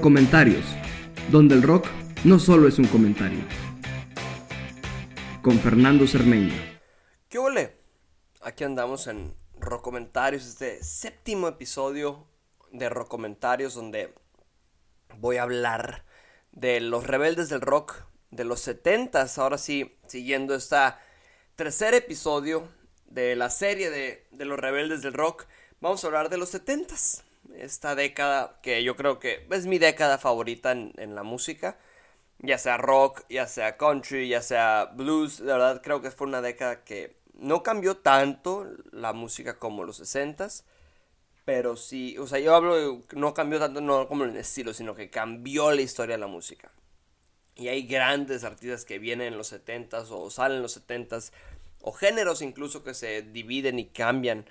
Comentarios, donde el rock no solo es un comentario. Con Fernando Cermeño. ¿Qué ole? Aquí andamos en Comentarios, este séptimo episodio de Comentarios donde voy a hablar de los rebeldes del rock de los 70 Ahora sí, siguiendo este tercer episodio de la serie de, de los rebeldes del rock, vamos a hablar de los 70 esta década que yo creo que es mi década favorita en, la música. Ya sea rock, ya sea country, ya sea blues. De verdad creo que fue una década que no cambió tanto la música como los 60s. Pero sí, o sea, yo hablo de no cambió tanto no como el estilo, sino que cambió la historia de la música. Y hay grandes artistas que vienen en los 70s o salen en los 70s, o géneros incluso que se dividen y cambian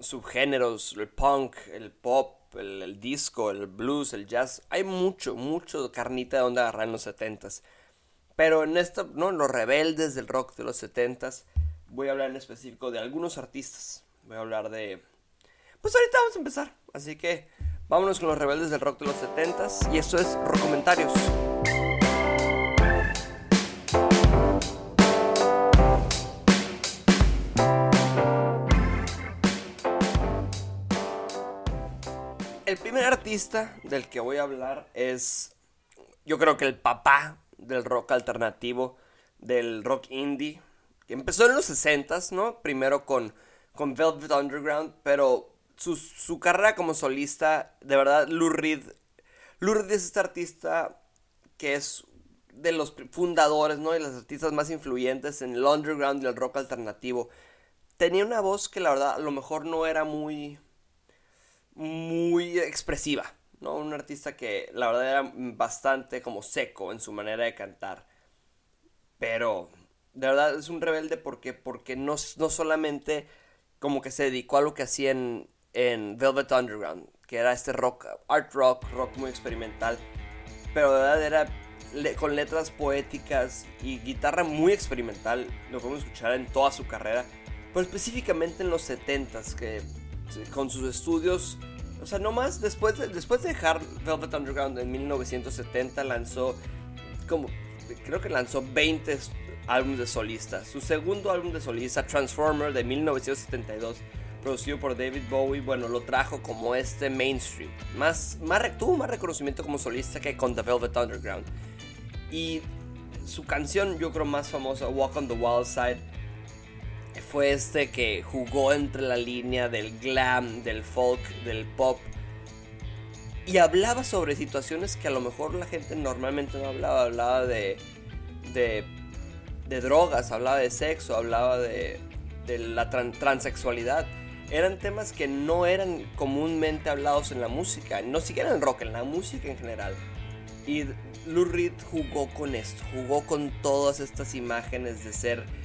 subgéneros, el punk, el pop, el, disco, el blues, el jazz. Hay mucho, mucho carnita de donde agarrar en los 70s. Pero en esto, ¿no? Los rebeldes del rock de los 70s, voy a hablar en específico de algunos artistas. Voy a hablar de... Pues ahorita vamos a empezar. Así que vámonos con los rebeldes del rock de los 70s. Y esto es Rock Comentarios. El primer artista del que voy a hablar es, yo creo que el papá del rock alternativo, del rock indie, que empezó en los 60s, ¿no? Primero con, con Velvet Underground, pero su, carrera como solista, de verdad, Lou Reed, Lou Reed es este artista que es de los fundadores, ¿no? De los artistas más influyentes en el underground y el rock alternativo. Tenía una voz que la verdad a lo mejor no era muy muy expresiva, ¿no? Un artista que la verdad era bastante como seco en su manera de cantar. Pero de verdad es un rebelde porque, porque no, no solamente como que se dedicó a lo que hacía en, en Velvet Underground, que era este rock, art rock, rock muy experimental, pero de verdad era con letras poéticas y guitarra muy experimental, lo podemos escuchar en toda su carrera, pero específicamente en los 70s, que con sus estudios. O sea, nomás después de, después de dejar Velvet Underground en 1970 lanzó como creo que lanzó 20 álbumes de solista. Su segundo álbum de solista, Transformer de 1972, producido por David Bowie, bueno, lo trajo como este mainstream. Más, más, tuvo más reconocimiento como solista que con The Velvet Underground. Y su canción, yo creo más famosa, Walk on the Wild Side, fue este que jugó entre la línea del glam, del folk, del pop. Y hablaba sobre situaciones que a lo mejor la gente normalmente no hablaba. Hablaba de, de, drogas, hablaba de sexo, hablaba de, de la transexualidad. Eran temas que no eran comúnmente hablados en la música, no siquiera en el rock, en la música en general. Y Lou Reed jugó con esto, jugó con todas estas imágenes de ser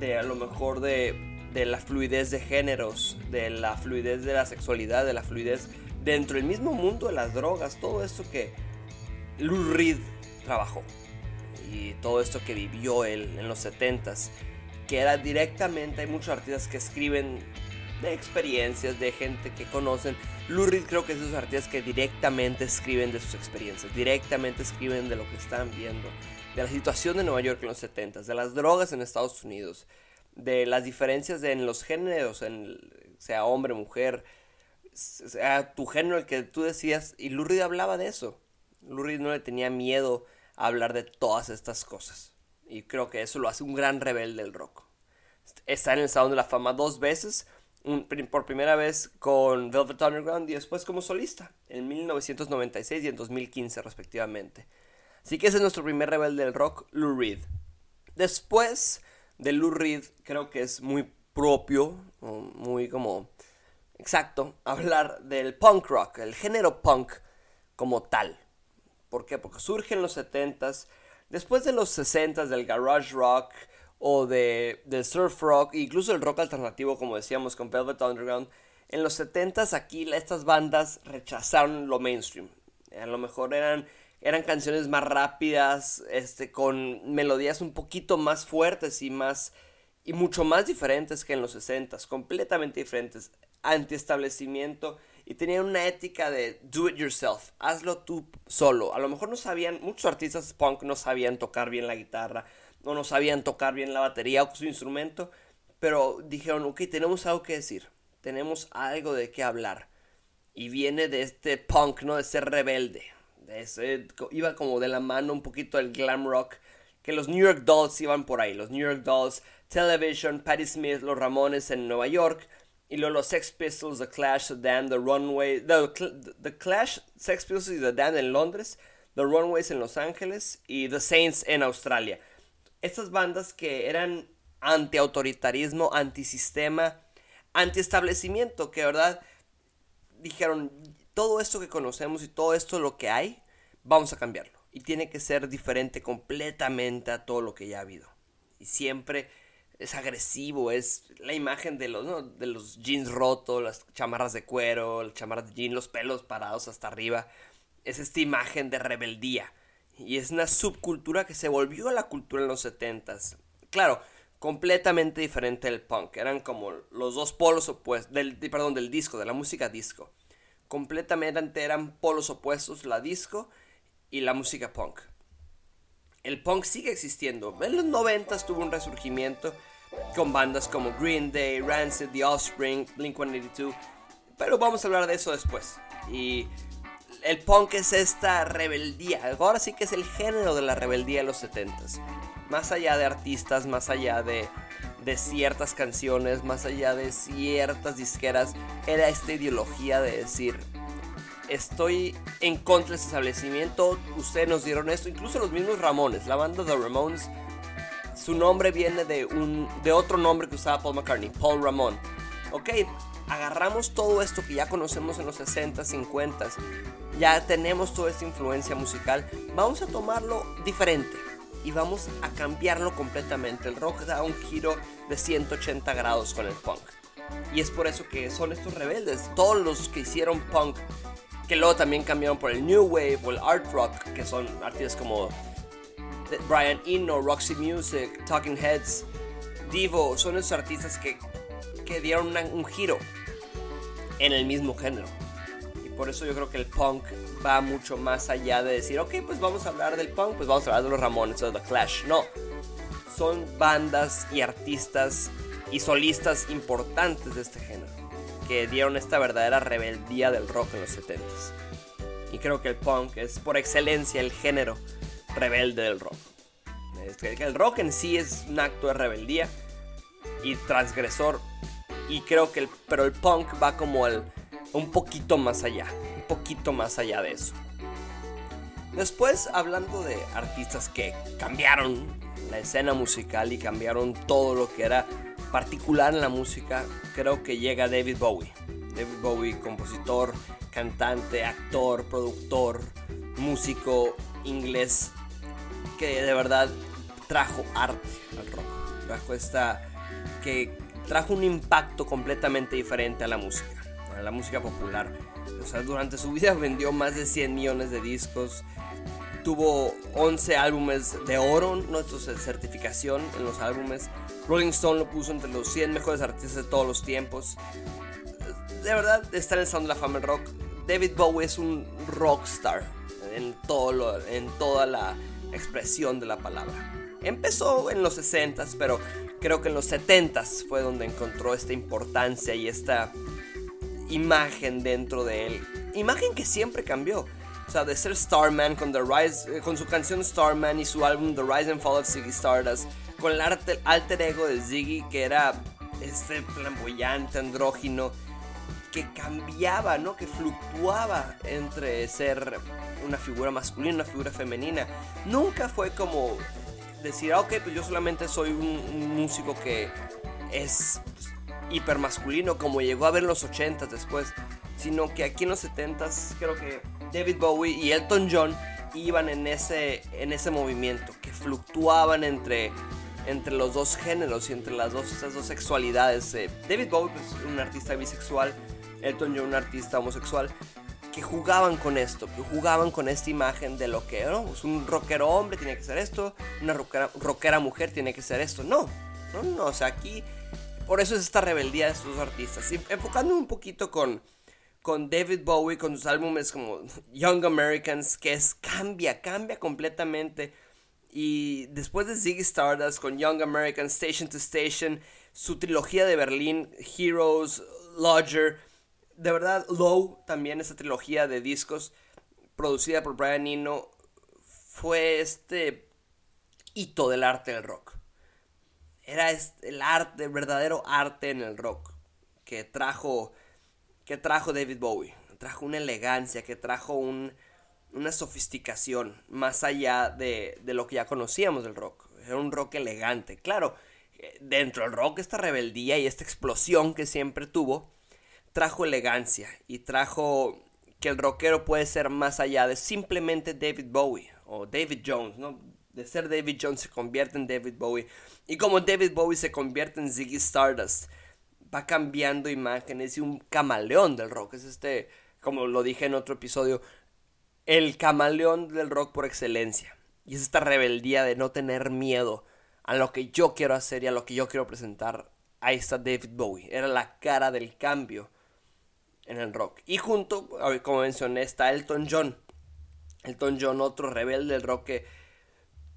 de a lo mejor de, de la fluidez de géneros, de la fluidez de la sexualidad, de la fluidez dentro del mismo mundo de las drogas, todo esto que Lou Reed trabajó y todo esto que vivió él en los 70s, que era directamente, hay muchos artistas que escriben de experiencias, de gente que conocen. Lou Reed creo que es de esos artistas que directamente escriben de sus experiencias, directamente escriben de lo que están viendo de la situación de Nueva York en los 70 de las drogas en Estados Unidos, de las diferencias en los géneros, en, sea hombre, mujer, sea tu género el que tú decías, y Lou hablaba de eso. Lou no le tenía miedo a hablar de todas estas cosas. Y creo que eso lo hace un gran rebelde del rock. Está en el Salón de la Fama dos veces, por primera vez con Velvet Underground y después como solista, en 1996 y en 2015 respectivamente. Así que ese es nuestro primer rebelde del rock, Lou Reed. Después de Lou Reed, creo que es muy propio, muy como exacto, hablar del punk rock, el género punk como tal. ¿Por qué? Porque surge en los 70s, después de los 60s del garage rock o de, surf rock, incluso el rock alternativo, como decíamos con Velvet Underground. En los 70s aquí estas bandas rechazaron lo mainstream. A lo mejor eran eran canciones más rápidas, este, con melodías un poquito más fuertes y más y mucho más diferentes que en los 60, completamente diferentes, antiestablecimiento y tenían una ética de do it yourself, hazlo tú solo. A lo mejor no sabían, muchos artistas punk no sabían tocar bien la guitarra, o no sabían tocar bien la batería o su instrumento, pero dijeron, ok, tenemos algo que decir, tenemos algo de qué hablar. Y viene de este punk, ¿no? De ser rebelde. De ese, iba como de la mano un poquito el glam rock. Que los New York Dolls iban por ahí. Los New York Dolls, Television, Patti Smith, los Ramones en Nueva York. Y luego los Sex Pistols, The Clash, The Damned, The Runway. The, Clash, Sex Pistols y The Damned en Londres. The Runways en Los Ángeles. Y The Saints en Australia. Estas bandas que eran anti-autoritarismo, anti-sistema, anti-establecimiento. Que, ¿verdad? Dijeron, todo esto que conocemos y todo esto lo que hay, vamos a cambiarlo. Y tiene que ser diferente completamente a todo lo que ya ha habido. Y siempre es agresivo, es la imagen de los, de los jeans rotos, las chamarras de cuero, las chamarras de jeans, los pelos parados hasta arriba. Es esta imagen de rebeldía. Y es una subcultura que se volvió a la cultura en los 70s. Claro, completamente diferente del punk. Eran como los dos polos opuestos, del, perdón, del disco, de la música disco. Completamente eran polos opuestos, la disco y la música punk. El punk sigue existiendo. En los 90 tuvo un resurgimiento con bandas como Green Day, Rancid, The Offspring, Blink 182. Pero vamos a hablar de eso después. Y el punk es esta rebeldía. Ahora sí que es el género de la rebeldía de los 70s. Más allá de artistas, más allá de, ciertas canciones, más allá de ciertas disqueras, era esta ideología de decir, estoy en contra de ese establecimiento, ustedes nos dieron esto, incluso los mismos Ramones, la banda de Ramones su nombre viene de, un, de otro nombre que usaba Paul McCartney, Paul Ramón. Ok, agarramos todo esto que ya conocemos en los 60, 50, ya tenemos toda esta influencia musical, vamos a tomarlo diferente y vamos a cambiarlo completamente. El rock da un giro de 180 grados con el punk. Y es por eso que son estos rebeldes, todos los que hicieron punk, que luego también cambiaron por el New Wave o el Art Rock, que son artistas como Brian Eno, Roxy Music, Talking Heads, Divo, son esos artistas que, que dieron un giro en el mismo género. Y por eso yo creo que el punk va mucho más allá de decir, ok, pues vamos a hablar del punk, pues vamos a hablar de los Ramones o de The Clash. No, son bandas y artistas y solistas importantes de este género que dieron esta verdadera rebeldía del rock en los 70s. Y creo que el punk es por excelencia el género rebelde del rock. El rock en sí es un acto de rebeldía y transgresor. Y creo que el, pero el punk va como el, un poquito más allá, un poquito más allá de eso. Después, hablando de artistas que cambiaron la escena musical y cambiaron todo lo que era particular en la música, creo que llega David Bowie. David Bowie, compositor, cantante, actor, productor, músico inglés que de verdad trajo arte al rock. Trajo esta. que trajo un impacto completamente diferente a la música, a la música popular. O sea, durante su vida vendió más de 100 millones de discos. Tuvo 11 álbumes de oro, nuestra certificación en los álbumes. Rolling Stone lo puso entre los 100 mejores artistas de todos los tiempos. De verdad, está en el Sound de la Fama del Rock. David Bowie es un rockstar en, todo lo, en toda la expresión de la palabra. Empezó en los 60s, pero creo que en los 70s fue donde encontró esta importancia y esta imagen dentro de él. Imagen que siempre cambió. O sea, de ser Starman con, The Rise, eh, con su canción Starman y su álbum The Rise and Fall of Ziggy Stardust, con el alter ego de Ziggy que era este flamboyante, andrógino, que cambiaba, ¿no? Que fluctuaba entre ser una figura masculina, una figura femenina. Nunca fue como decir, ah, ok, pues yo solamente soy un, músico que es hiper masculino, como llegó a ver en los 80 después. Sino que aquí en los 70s creo que David Bowie y Elton John iban en ese, en ese movimiento, que fluctuaban entre, entre los dos géneros y entre las dos, dos sexualidades. Eh, David Bowie, pues un artista bisexual, Elton John, un artista homosexual, que jugaban con esto, que jugaban con esta imagen de lo que ¿no? Pues un rockero hombre tiene que ser esto, una rockera, mujer tiene que ser esto. No, No, no, o sea, aquí por eso es esta rebeldía de estos artistas. Y enfocándome un poquito con, con David Bowie, con sus álbumes como Young Americans, que cambia, cambia completamente. Y después de Ziggy Stardust con Young Americans, Station to Station, su trilogía de Berlín, Heroes, Lodger, de verdad, Low, también esa trilogía de discos producida por Brian Eno, fue este hito del arte del rock. Era el arte, el verdadero arte en el rock que trajo, que trajo David Bowie. Trajo una elegancia, que trajo un, una sofisticación más allá de, de lo que ya conocíamos del rock. Era un rock elegante. Claro, dentro del rock esta rebeldía y esta explosión que siempre tuvo, trajo elegancia y trajo que el rockero puede ser más allá de simplemente David Bowie o David Jones, ¿no? De ser David Jones se convierte en David Bowie. Y como David Bowie se convierte en Ziggy Stardust, va cambiando imágenes y un camaleón del rock. Es este, como lo dije en otro episodio, el camaleón del rock por excelencia. Y es esta rebeldía de no tener miedo a lo que yo quiero hacer y a lo que yo quiero presentar. Ahí está David Bowie. Era la cara del cambio en el rock. Y junto, como mencioné, está Elton John. Elton John, otro rebelde del rock que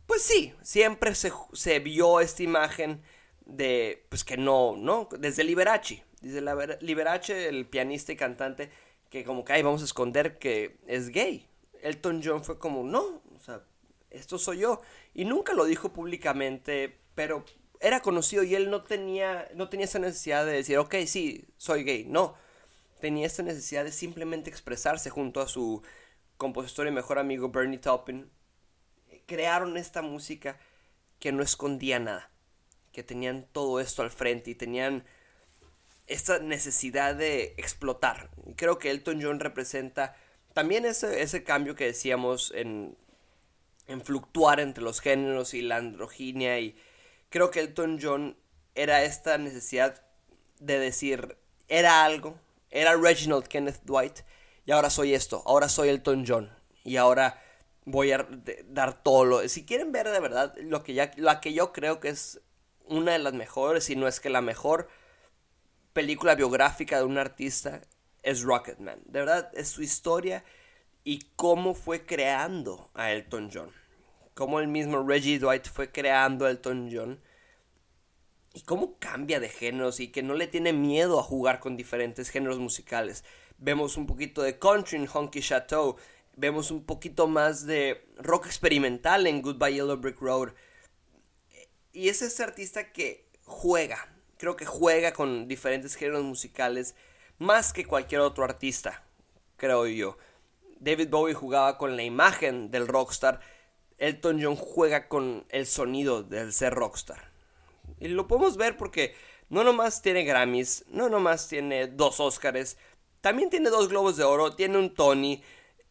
pues sí, siempre se, vio esta imagen de, pues que no, ¿no? Desde Liberace, desde Liberace, el pianista y cantante, que como que, ay, vamos a esconder que es gay. Elton John fue como, no, o sea, esto soy yo. Y nunca lo dijo públicamente, pero era conocido y él no tenía, no tenía esa necesidad de decir, ok, sí, soy gay. No, tenía esta necesidad de simplemente expresarse junto a su compositor y mejor amigo Bernie Taupin crearon esta música que no escondía nada, que tenían todo esto al frente y tenían esta necesidad de explotar. Y creo que Elton John representa también ese, ese cambio que decíamos en, en fluctuar entre los géneros y la androginia y creo que Elton John era esta necesidad de decir, era algo, era Reginald Kenneth Dwight y ahora soy esto, ahora soy Elton John y ahora voy a dar todo lo... Si quieren ver de verdad lo que, ya, lo que yo creo que es una de las mejores, si no es que la mejor película biográfica de un artista, es Rocketman. De verdad, es su historia y cómo fue creando a Elton John. Cómo el mismo Reggie Dwight fue creando a Elton John. Y cómo cambia de géneros y que no le tiene miedo a jugar con diferentes géneros musicales. Vemos un poquito de country en Honky Chateau vemos un poquito más de rock experimental en Goodbye Yellow Brick Road. Y es ese artista que juega, creo que juega con diferentes géneros musicales más que cualquier otro artista, creo yo. David Bowie jugaba con la imagen del rockstar, Elton John juega con el sonido del ser rockstar. Y lo podemos ver porque no nomás tiene Grammys, no nomás tiene dos Oscars, también tiene dos Globos de Oro, tiene un Tony,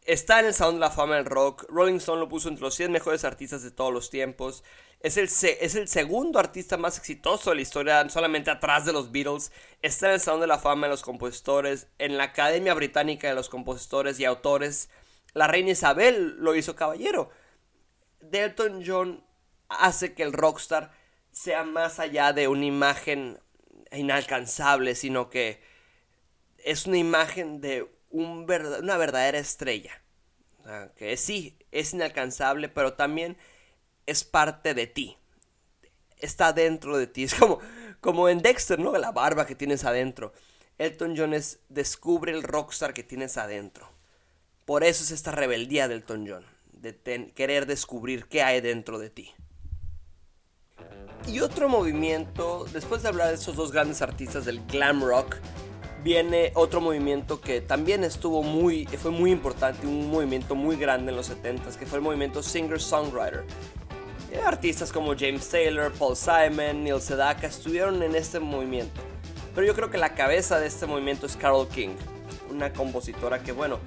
Está en el Sound de la Fama del Rock. Rolling Stone lo puso entre los 100 mejores artistas de todos los tiempos. Es el, es el segundo artista más exitoso de la historia, solamente atrás de los Beatles. Está en el Sound de la Fama de los compositores, en la Academia Británica de los Compositores y Autores. La reina Isabel lo hizo caballero. Delton John hace que el rockstar sea más allá de una imagen inalcanzable, sino que es una imagen de una verdadera estrella. que sí, es inalcanzable, pero también es parte de ti. Está dentro de ti. Es como, como en Dexter, ¿no? La barba que tienes adentro. Elton John es, descubre el rockstar que tienes adentro. Por eso es esta rebeldía de Elton John. De querer descubrir qué hay dentro de ti. Y otro movimiento, después de hablar de esos dos grandes artistas del glam rock, viene otro movimiento que también estuvo muy, fue muy importante, un movimiento muy grande en los 70s, que fue el movimiento singer-songwriter. Artistas como James Taylor, Paul Simon, Neil Sedaka estuvieron en este movimiento. Pero yo creo que la cabeza de este movimiento es Carole King, una compositora que, bueno,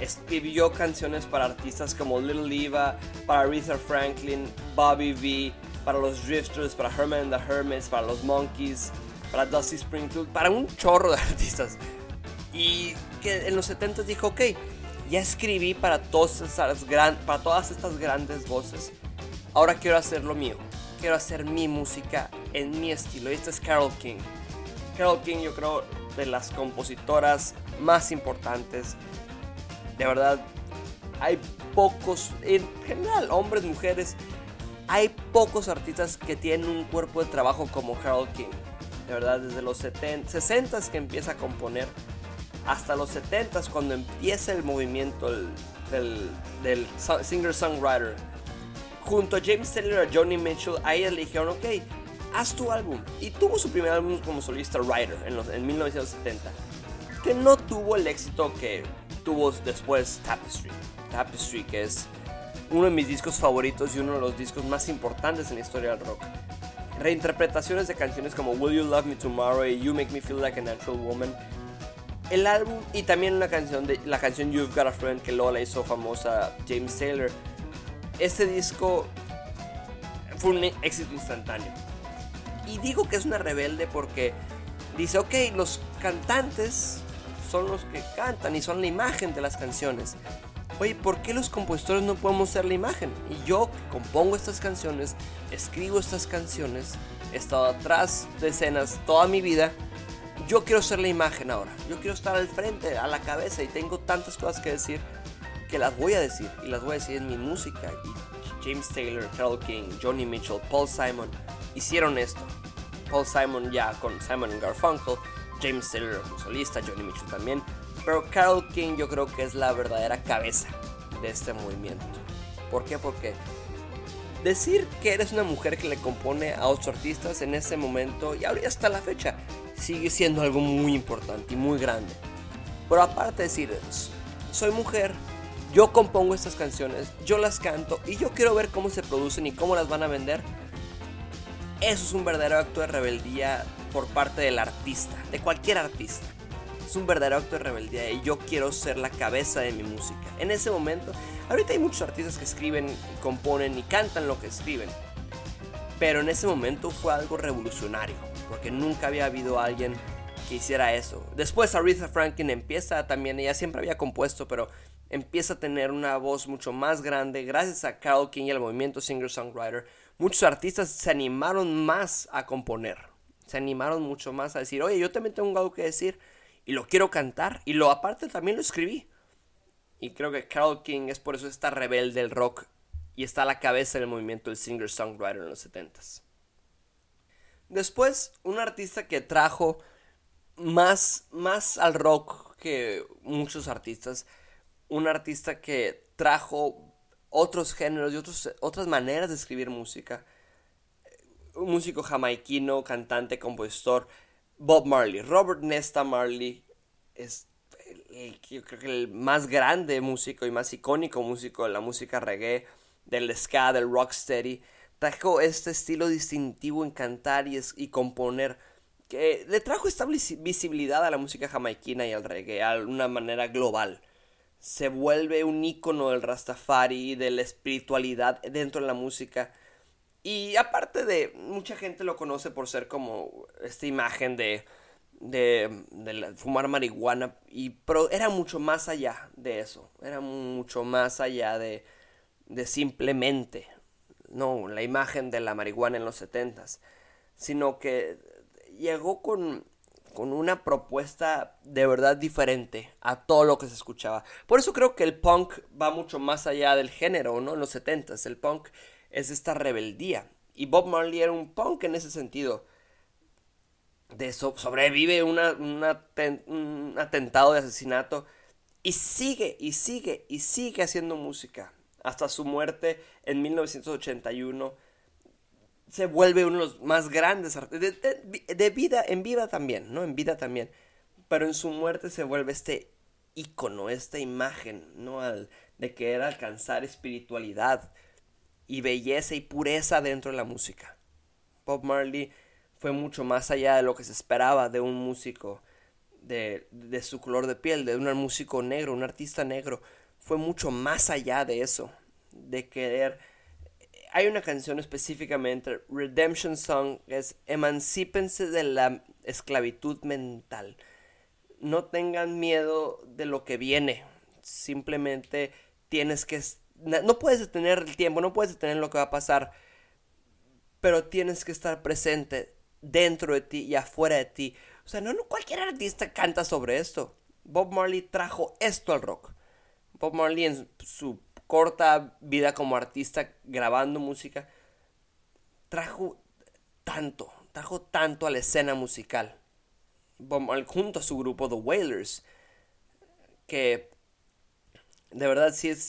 escribió canciones para artistas como Little Eva, para Aretha Franklin, Bobby V, para los Drifters, para Herman and the Hermits, para los Monkeys, para Dusty Springfield, para un chorro de artistas. Y que en los 70 dijo, ok, ya escribí para, todas esas para todas estas grandes voces. Ahora quiero hacer lo mío. quiero hacer mi música en mi estilo. Y esta es Carol King. Carol King yo creo de las compositoras más importantes. De verdad, hay pocos, en general, hombres, mujeres, hay pocos artistas que tienen un cuerpo de trabajo como Carol King. De verdad, desde los 70, 60 que empieza a componer hasta los 70 cuando empieza el movimiento del, singer-songwriter. Junto a James Taylor y a Johnny Mitchell, ahí le dijeron, ok, haz tu álbum. Y tuvo su primer álbum como solista Writer en, los, en 1970, que no tuvo el éxito que tuvo después Tapestry. Tapestry, que es uno de mis discos favoritos y uno de los discos más importantes en la historia del rock. Reinterpretaciones de canciones como Will You Love Me Tomorrow y You Make Me Feel Like a Natural Woman el álbum y también una canción de la canción You've Got a Friend que luego la hizo famosa James Taylor. Este disco fue un éxito instantáneo. Y digo que es una rebelde porque dice, ok, los cantantes son los que cantan y son la imagen de las canciones. Oye, ¿por qué los compositores no podemos ser la imagen? Y yo compongo estas canciones, escribo estas canciones, he estado atrás de escenas toda mi vida yo quiero ser la imagen ahora. Yo quiero estar al frente, a la cabeza y tengo tantas cosas que decir que las voy a decir y las voy a decir en mi música. James Taylor, Carol King, Johnny Mitchell, Paul Simon hicieron esto. Paul Simon ya con Simon Garfunkel, James Taylor como solista, Johnny Mitchell también. Pero Carol King yo creo que es la verdadera cabeza de este movimiento. ¿Por qué? Porque decir que eres una mujer que le compone a otros artistas en ese momento y ahora hasta la fecha sigue siendo algo muy importante y muy grande. Pero aparte de decir, soy mujer, yo compongo estas canciones, yo las canto y yo quiero ver cómo se producen y cómo las van a vender. Eso es un verdadero acto de rebeldía por parte del artista, de cualquier artista. Es un verdadero acto de rebeldía y yo quiero ser la cabeza de mi música. En ese momento, ahorita hay muchos artistas que escriben, componen y cantan lo que escriben. Pero en ese momento fue algo revolucionario porque nunca había habido alguien que hiciera eso. Después Aretha Franklin empieza también, ella siempre había compuesto, pero empieza a tener una voz mucho más grande gracias a Carol King y al movimiento singer-songwriter. Muchos artistas se animaron más a componer, se animaron mucho más a decir, oye, yo también tengo algo que decir y lo quiero cantar y lo aparte también lo escribí. Y creo que Carol King es por eso esta rebelde del rock y está a la cabeza del movimiento del singer-songwriter en los 70s. Después, un artista que trajo más, más al rock que muchos artistas. Un artista que trajo otros géneros y otros, otras maneras de escribir música. Un músico jamaiquino, cantante, compositor. Bob Marley. Robert Nesta Marley es el más grande músico y más icónico músico de la música reggae, del ska, del rocksteady trajo este estilo distintivo en cantar y, componer que le trajo esta visibilidad a la música jamaiquina y al reggae de una manera global. Se vuelve un icono del Rastafari, de la espiritualidad dentro de la música. Y aparte de, mucha gente lo conoce por ser como esta imagen de, de, de fumar marihuana, y, pero era mucho más allá de eso, era mucho más allá de, de simplemente no la imagen de la marihuana en los setentas, sino que llegó con, con una propuesta de verdad diferente a todo lo que se escuchaba. Por eso creo que el punk va mucho más allá del género, ¿no? En los setentas, el punk es esta rebeldía. Y Bob Marley era un punk en ese sentido. De eso sobrevive una, un atentado de asesinato y sigue y sigue y sigue haciendo música hasta su muerte en 1981 se vuelve uno de los más grandes de, de, vida en vida también no en vida también. Pero en su muerte se vuelve este icono esta imagen no Al, de querer alcanzar espiritualidad y belleza y pureza dentro de la música Bob Marley fue mucho más allá de lo que se esperaba de un músico de, de su color de piel de un músico negro un artista negro fue mucho más allá de eso, de querer... Hay una canción específicamente, Redemption Song, que es Emancípense de la esclavitud mental. No tengan miedo de lo que viene. Simplemente tienes que... No puedes detener el tiempo, no puedes detener lo que va a pasar. pero tienes que estar presente dentro de ti y afuera de ti. O sea, no, cualquier artista canta sobre esto. Bob Marley trajo esto al rock. Bob Marley en su corta vida como artista grabando música trajo tanto, trajo tanto a la escena musical. Bob Marley junto a su grupo The Wailers que de verdad sí es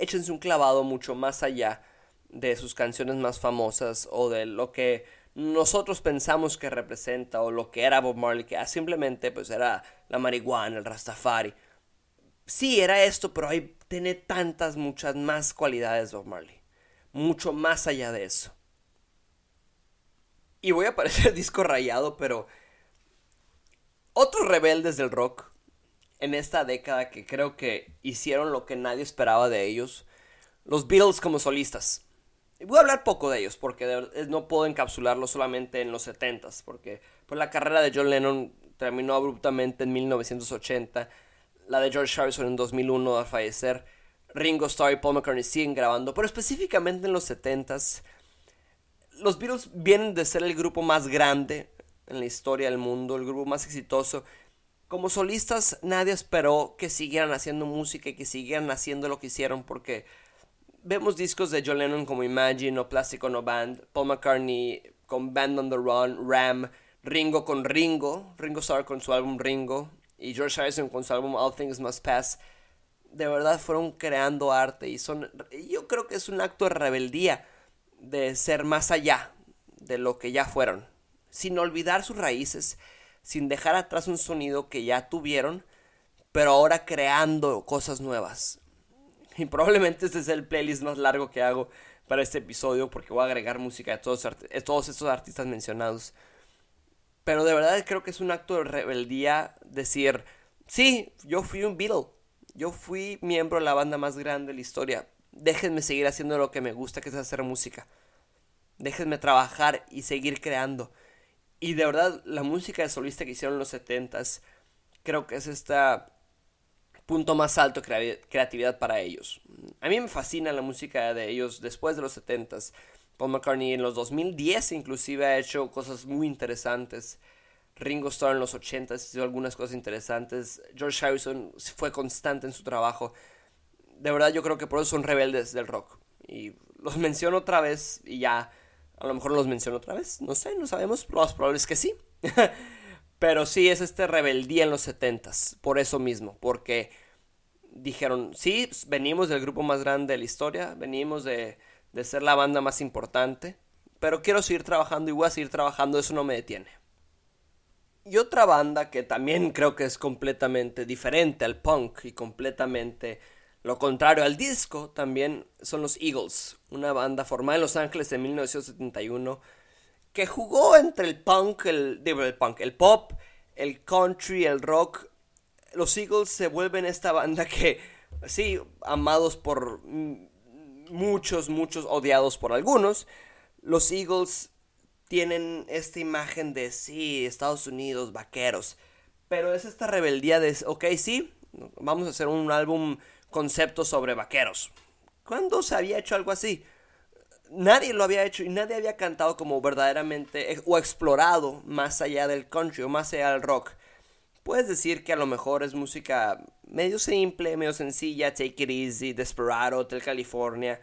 échense un clavado mucho más allá de sus canciones más famosas o de lo que nosotros pensamos que representa o lo que era Bob Marley, que simplemente pues era la marihuana, el rastafari. Sí, era esto, pero hay, tiene tantas, muchas más cualidades Bob Marley. Mucho más allá de eso. Y voy a parecer disco rayado, pero otros rebeldes del rock en esta década que creo que hicieron lo que nadie esperaba de ellos, los Beatles como solistas. Voy a hablar poco de ellos porque no puedo encapsularlo solamente en los 70s, porque pues, la carrera de John Lennon terminó abruptamente en 1980, la de George Harrison en 2001 al fallecer, Ringo Starr y Paul McCartney siguen grabando, pero específicamente en los 70s, los Beatles vienen de ser el grupo más grande en la historia del mundo, el grupo más exitoso. Como solistas nadie esperó que siguieran haciendo música y que siguieran haciendo lo que hicieron porque vemos discos de John Lennon como Imagine o Plastic No Band, Paul McCartney con Band on the Run, Ram, Ringo con Ringo, Ringo Starr con su álbum Ringo y George Harrison con su álbum All Things Must Pass. De verdad fueron creando arte y son yo creo que es un acto de rebeldía de ser más allá de lo que ya fueron, sin olvidar sus raíces, sin dejar atrás un sonido que ya tuvieron, pero ahora creando cosas nuevas. Y probablemente este es el playlist más largo que hago para este episodio porque voy a agregar música de todos, todos estos artistas mencionados. Pero de verdad creo que es un acto de rebeldía decir, sí, yo fui un Beatle, yo fui miembro de la banda más grande de la historia. Déjenme seguir haciendo lo que me gusta, que es hacer música. Déjenme trabajar y seguir creando. Y de verdad, la música de solista que hicieron los 70s, creo que es esta punto más alto de creatividad para ellos. A mí me fascina la música de ellos después de los 70s. Paul McCartney en los 2010 inclusive ha hecho cosas muy interesantes. Ringo Starr en los 80s hizo algunas cosas interesantes. George Harrison fue constante en su trabajo. De verdad yo creo que por eso son rebeldes del rock. Y los menciono otra vez y ya. A lo mejor los menciono otra vez. No sé, no sabemos. Lo más probable es que sí. Pero sí es este rebeldía en los 70s. Por eso mismo. Porque dijeron, sí, venimos del grupo más grande de la historia, venimos de, de ser la banda más importante, pero quiero seguir trabajando y voy a seguir trabajando, eso no me detiene. Y otra banda que también creo que es completamente diferente al punk y completamente lo contrario al disco también son los Eagles, una banda formada en Los Ángeles en 1971 que jugó entre el punk, el, el punk, el pop, el country, el rock los Eagles se vuelven esta banda que, sí, amados por muchos, muchos, odiados por algunos. Los Eagles tienen esta imagen de, sí, Estados Unidos, vaqueros. Pero es esta rebeldía de, ok, sí, vamos a hacer un álbum concepto sobre vaqueros. ¿Cuándo se había hecho algo así? Nadie lo había hecho y nadie había cantado como verdaderamente o explorado más allá del country o más allá del rock. Puedes decir que a lo mejor es música medio simple, medio sencilla, Take It Easy, Desperado, Hotel California.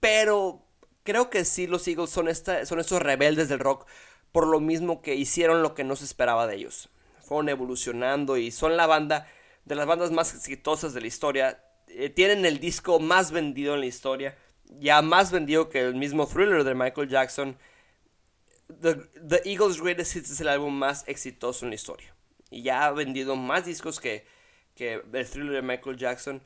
Pero creo que sí los Eagles son, esta, son estos rebeldes del rock por lo mismo que hicieron lo que no se esperaba de ellos. Fueron evolucionando y son la banda de las bandas más exitosas de la historia. Eh, tienen el disco más vendido en la historia, ya más vendido que el mismo thriller de Michael Jackson The, Eagles Greatest Hits es el álbum más exitoso en la historia. Y ya ha vendido más discos que, que el thriller de Michael Jackson.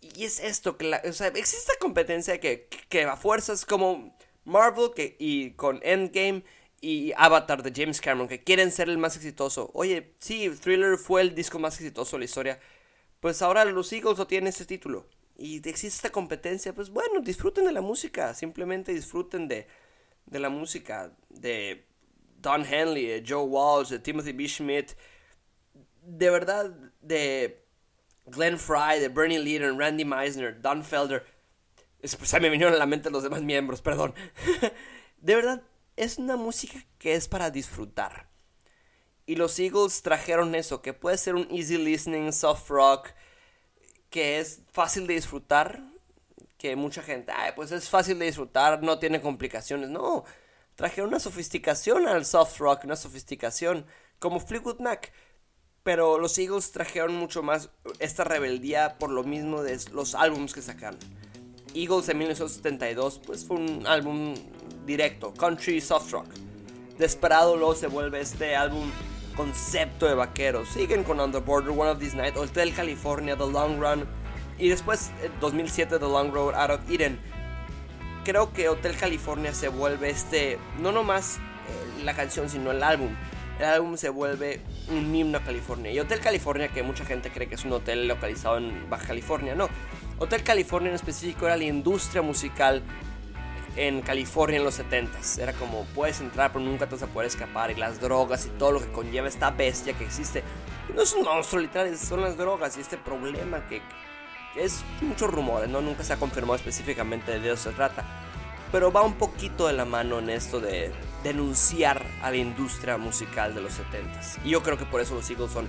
Y es esto, que o sea, existe competencia que, que a fuerzas como Marvel que, y con Endgame y Avatar de James Cameron, que quieren ser el más exitoso. Oye, sí, Thriller fue el disco más exitoso de la historia. Pues ahora los Eagles no tienen ese título. Y existe esta competencia, pues bueno, disfruten de la música. Simplemente disfruten de, de la música de Don Henley, de Joe Walsh, de Timothy B. Schmidt, de verdad de Glenn Fry, de Bernie Leadon, Randy Meisner, Don Felder. Se me vinieron a la mente los demás miembros, perdón. de verdad, es una música que es para disfrutar. Y los Eagles trajeron eso, que puede ser un easy listening, soft rock, que es fácil de disfrutar, que mucha gente, ay, pues es fácil de disfrutar, no tiene complicaciones. No, trajeron una sofisticación al soft rock, una sofisticación como Fleetwood Mac. Pero los Eagles trajeron mucho más esta rebeldía por lo mismo de los álbumes que sacaron. Eagles en 1972 pues fue un álbum directo, country soft rock. Desperado luego se vuelve este álbum concepto de vaqueros. Siguen con On the Border, One of These Nights, Hotel California, The Long Run y después 2007 The Long Road Out of Eden. Creo que Hotel California se vuelve este, no nomás eh, la canción, sino el álbum. El álbum se vuelve un himno a California. Y Hotel California, que mucha gente cree que es un hotel localizado en Baja California, no. Hotel California en específico era la industria musical en California en los 70s. Era como puedes entrar pero nunca te vas a poder escapar y las drogas y todo lo que conlleva esta bestia que existe. No es un monstruo literal, son las drogas y este problema que, es muchos rumores, ¿no? Nunca se ha confirmado específicamente de eso se trata. Pero va un poquito de la mano en esto de denunciar a la industria musical de los 70s. Y yo creo que por eso los Eagles son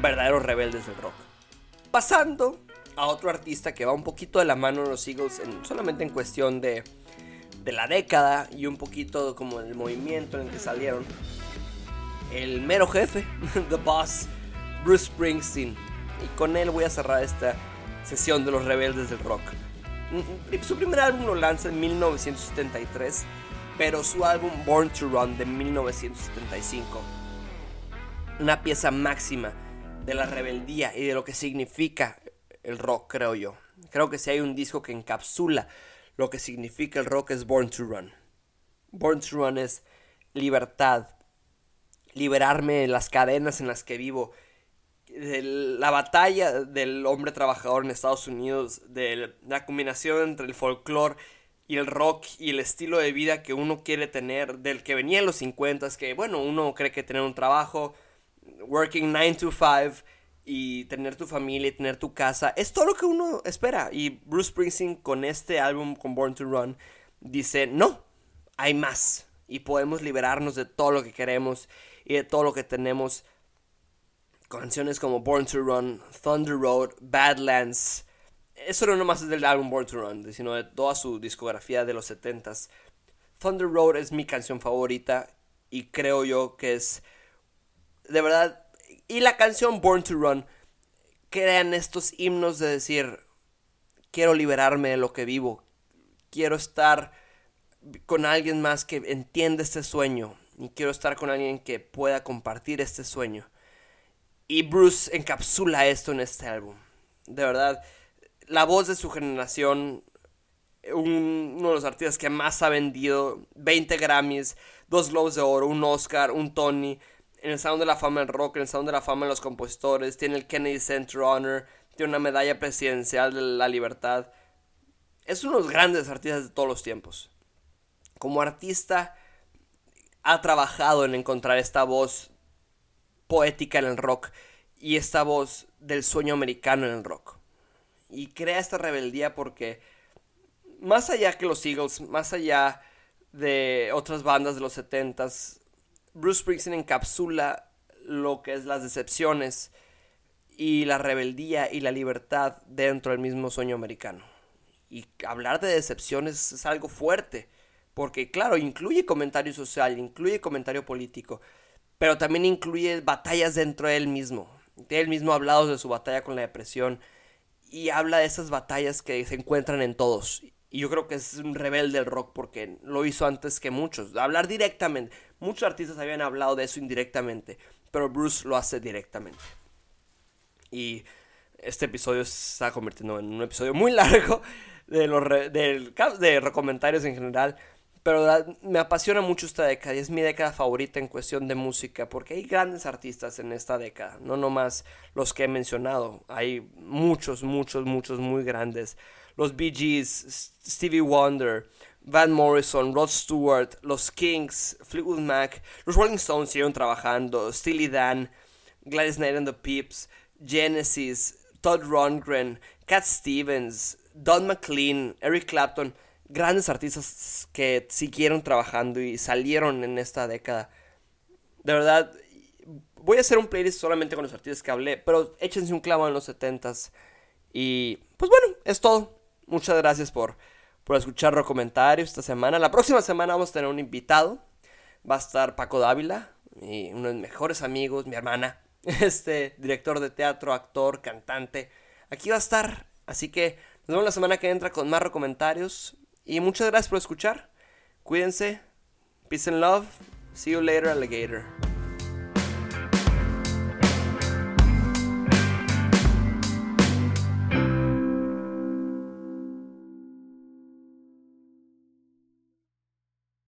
verdaderos rebeldes del rock. Pasando a otro artista que va un poquito de la mano en los Eagles en, solamente en cuestión de de la década y un poquito como el movimiento en el que salieron. El mero jefe, The Boss, Bruce Springsteen. Y con él voy a cerrar esta sesión de los rebeldes del rock. Mm, mm, su primer álbum lo lanza en 1973, pero su álbum Born to Run de 1975. Una pieza máxima de la rebeldía y de lo que significa el rock, creo yo. Creo que si hay un disco que encapsula lo que significa el rock es Born to Run. Born to Run es libertad, liberarme de las cadenas en las que vivo, de la batalla del hombre trabajador en Estados Unidos, de la combinación entre el folclore y el rock y el estilo de vida que uno quiere tener, del que venía en los 50, que bueno, uno cree que tener un trabajo, working 9 to 5, y tener tu familia y tener tu casa es todo lo que uno espera. Y Bruce Springsteen con este álbum, con Born to Run, dice, no, hay más. Y podemos liberarnos de todo lo que queremos y de todo lo que tenemos. Canciones como Born to Run, Thunder Road, Badlands. Eso no nomás es del álbum Born to Run, sino de toda su discografía de los 70s. Thunder Road es mi canción favorita y creo yo que es de verdad y la canción Born to Run crean estos himnos de decir, quiero liberarme de lo que vivo, quiero estar con alguien más que entienda este sueño y quiero estar con alguien que pueda compartir este sueño. Y Bruce encapsula esto en este álbum. De verdad, la voz de su generación, uno de los artistas que más ha vendido, 20 Grammys, dos Globes de Oro, un Oscar, un Tony el Salón de la Fama del Rock, en el Salón de la Fama de los Compositores, tiene el Kennedy Center Honor, tiene una medalla presidencial de la libertad. Es uno de los grandes artistas de todos los tiempos. Como artista, ha trabajado en encontrar esta voz poética en el rock y esta voz del sueño americano en el rock. Y crea esta rebeldía porque, más allá que los Eagles, más allá de otras bandas de los 70s, Bruce Springsteen encapsula lo que es las decepciones y la rebeldía y la libertad dentro del mismo sueño americano. Y hablar de decepciones es algo fuerte, porque claro, incluye comentario social, incluye comentario político, pero también incluye batallas dentro de él mismo. Él mismo ha hablado de su batalla con la depresión y habla de esas batallas que se encuentran en todos. Y yo creo que es un rebelde del rock porque lo hizo antes que muchos. Hablar directamente. Muchos artistas habían hablado de eso indirectamente, pero Bruce lo hace directamente. Y este episodio se está convirtiendo en un episodio muy largo de, los de, comentarios en general. Pero me apasiona mucho esta década y es mi década favorita en cuestión de música porque hay grandes artistas en esta década, no nomás los que he mencionado, hay muchos, muchos, muchos muy grandes. Los Bee Gees, Stevie Wonder, Van Morrison, Rod Stewart, los Kings, Fleetwood Mac, los Rolling Stones siguieron trabajando, Steely Dan, Gladys Knight and the Peeps, Genesis, Todd Rundgren, Cat Stevens, Don McLean, Eric Clapton, grandes artistas que siguieron trabajando y salieron en esta década. De verdad, voy a hacer un playlist solamente con los artistas que hablé, pero échense un clavo en los 70s. Y pues bueno, es todo. Muchas gracias por, por escuchar los comentarios esta semana. La próxima semana vamos a tener un invitado. Va a estar Paco Dávila, uno de mis mejores amigos, mi hermana, este director de teatro, actor, cantante. Aquí va a estar. Así que nos vemos la semana que entra con más comentarios. Y muchas gracias por escuchar. Cuídense. Peace and love. See you later, alligator.